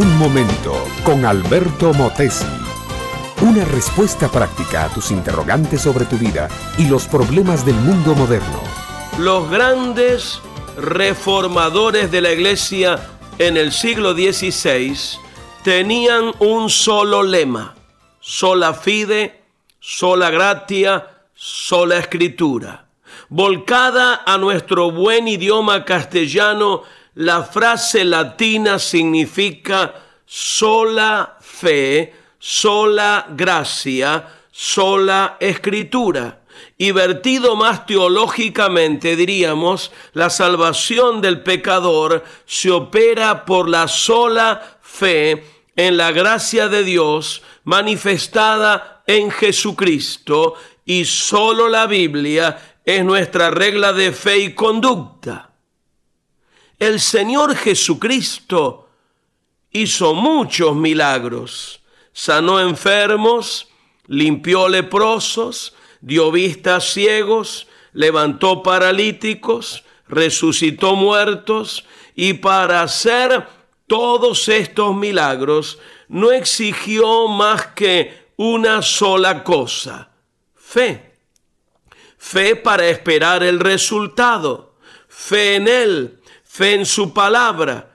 Un momento con Alberto Motesi. Una respuesta práctica a tus interrogantes sobre tu vida y los problemas del mundo moderno. Los grandes reformadores de la iglesia en el siglo XVI tenían un solo lema, sola fide, sola gratia, sola escritura. Volcada a nuestro buen idioma castellano, la frase latina significa sola fe, sola gracia, sola escritura. Y vertido más teológicamente, diríamos, la salvación del pecador se opera por la sola fe en la gracia de Dios manifestada en Jesucristo y solo la Biblia es nuestra regla de fe y conducta el Señor Jesucristo hizo muchos milagros. Sanó enfermos, limpió leprosos, dio vista a ciegos, levantó paralíticos, resucitó muertos y para hacer todos estos milagros no exigió más que una sola cosa, fe. Fe para esperar el resultado, fe en Él, fe en su palabra.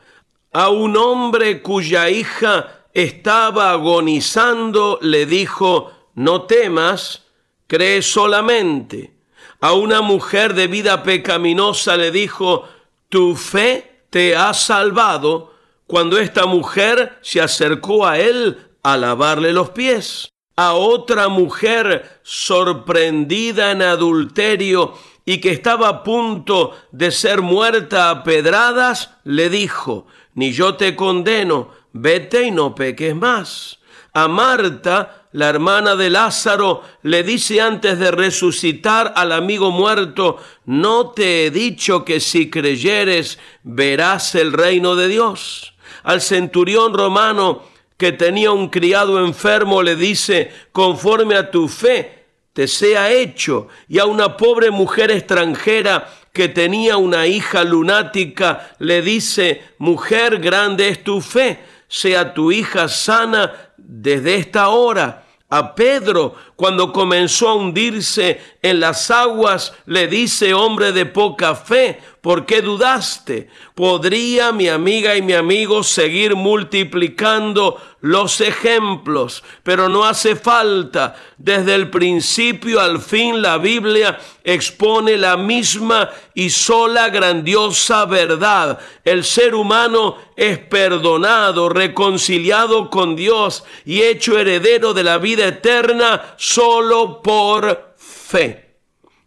A un hombre cuya hija estaba agonizando le dijo, no temas, cree solamente. A una mujer de vida pecaminosa le dijo, tu fe te ha salvado, cuando esta mujer se acercó a él a lavarle los pies. A otra mujer sorprendida en adulterio y que estaba a punto de ser muerta a pedradas, le dijo, ni yo te condeno, vete y no peques más. A Marta, la hermana de Lázaro, le dice antes de resucitar al amigo muerto, no te he dicho que si creyeres verás el reino de Dios. Al centurión romano que tenía un criado enfermo le dice, conforme a tu fe, te sea hecho. Y a una pobre mujer extranjera que tenía una hija lunática le dice, mujer, grande es tu fe, sea tu hija sana desde esta hora. A Pedro, cuando comenzó a hundirse en las aguas, le dice, hombre de poca fe, ¿por qué dudaste? ¿Podría mi amiga y mi amigo seguir multiplicando los ejemplos? Pero no hace falta. Desde el principio al fin la Biblia expone la misma y sola grandiosa verdad. El ser humano es perdonado, reconciliado con Dios y hecho heredero de la vida eterna solo por fe.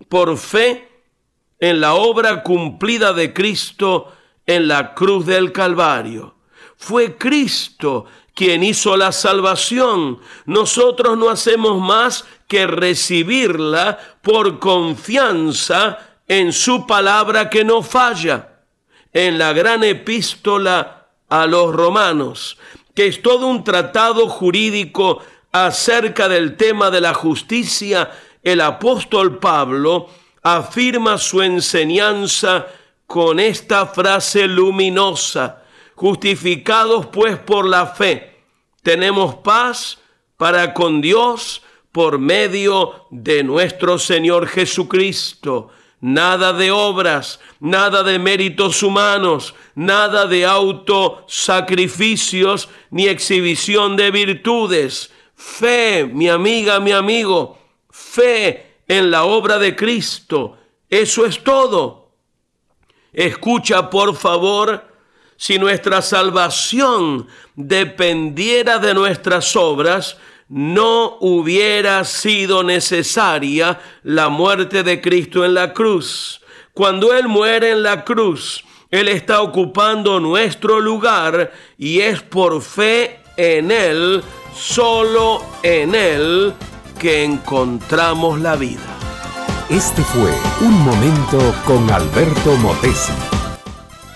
Por fe en la obra cumplida de Cristo en la cruz del Calvario. Fue Cristo quien hizo la salvación. Nosotros no hacemos más que recibirla por confianza en su palabra que no falla. En la gran epístola a los romanos, que es todo un tratado jurídico acerca del tema de la justicia, el apóstol Pablo afirma su enseñanza con esta frase luminosa, justificados pues por la fe, tenemos paz para con Dios por medio de nuestro Señor Jesucristo. Nada de obras, nada de méritos humanos, nada de autosacrificios ni exhibición de virtudes. Fe, mi amiga, mi amigo, fe en la obra de Cristo. Eso es todo. Escucha, por favor, si nuestra salvación dependiera de nuestras obras, no hubiera sido necesaria la muerte de Cristo en la cruz. Cuando Él muere en la cruz, Él está ocupando nuestro lugar y es por fe en Él, solo en Él, que encontramos la vida. Este fue Un Momento con Alberto Motesi.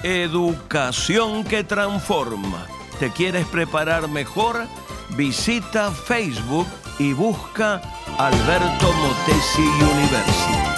Educación que transforma. ¿Te quieres preparar mejor? Visita Facebook y busca Alberto Motesi University.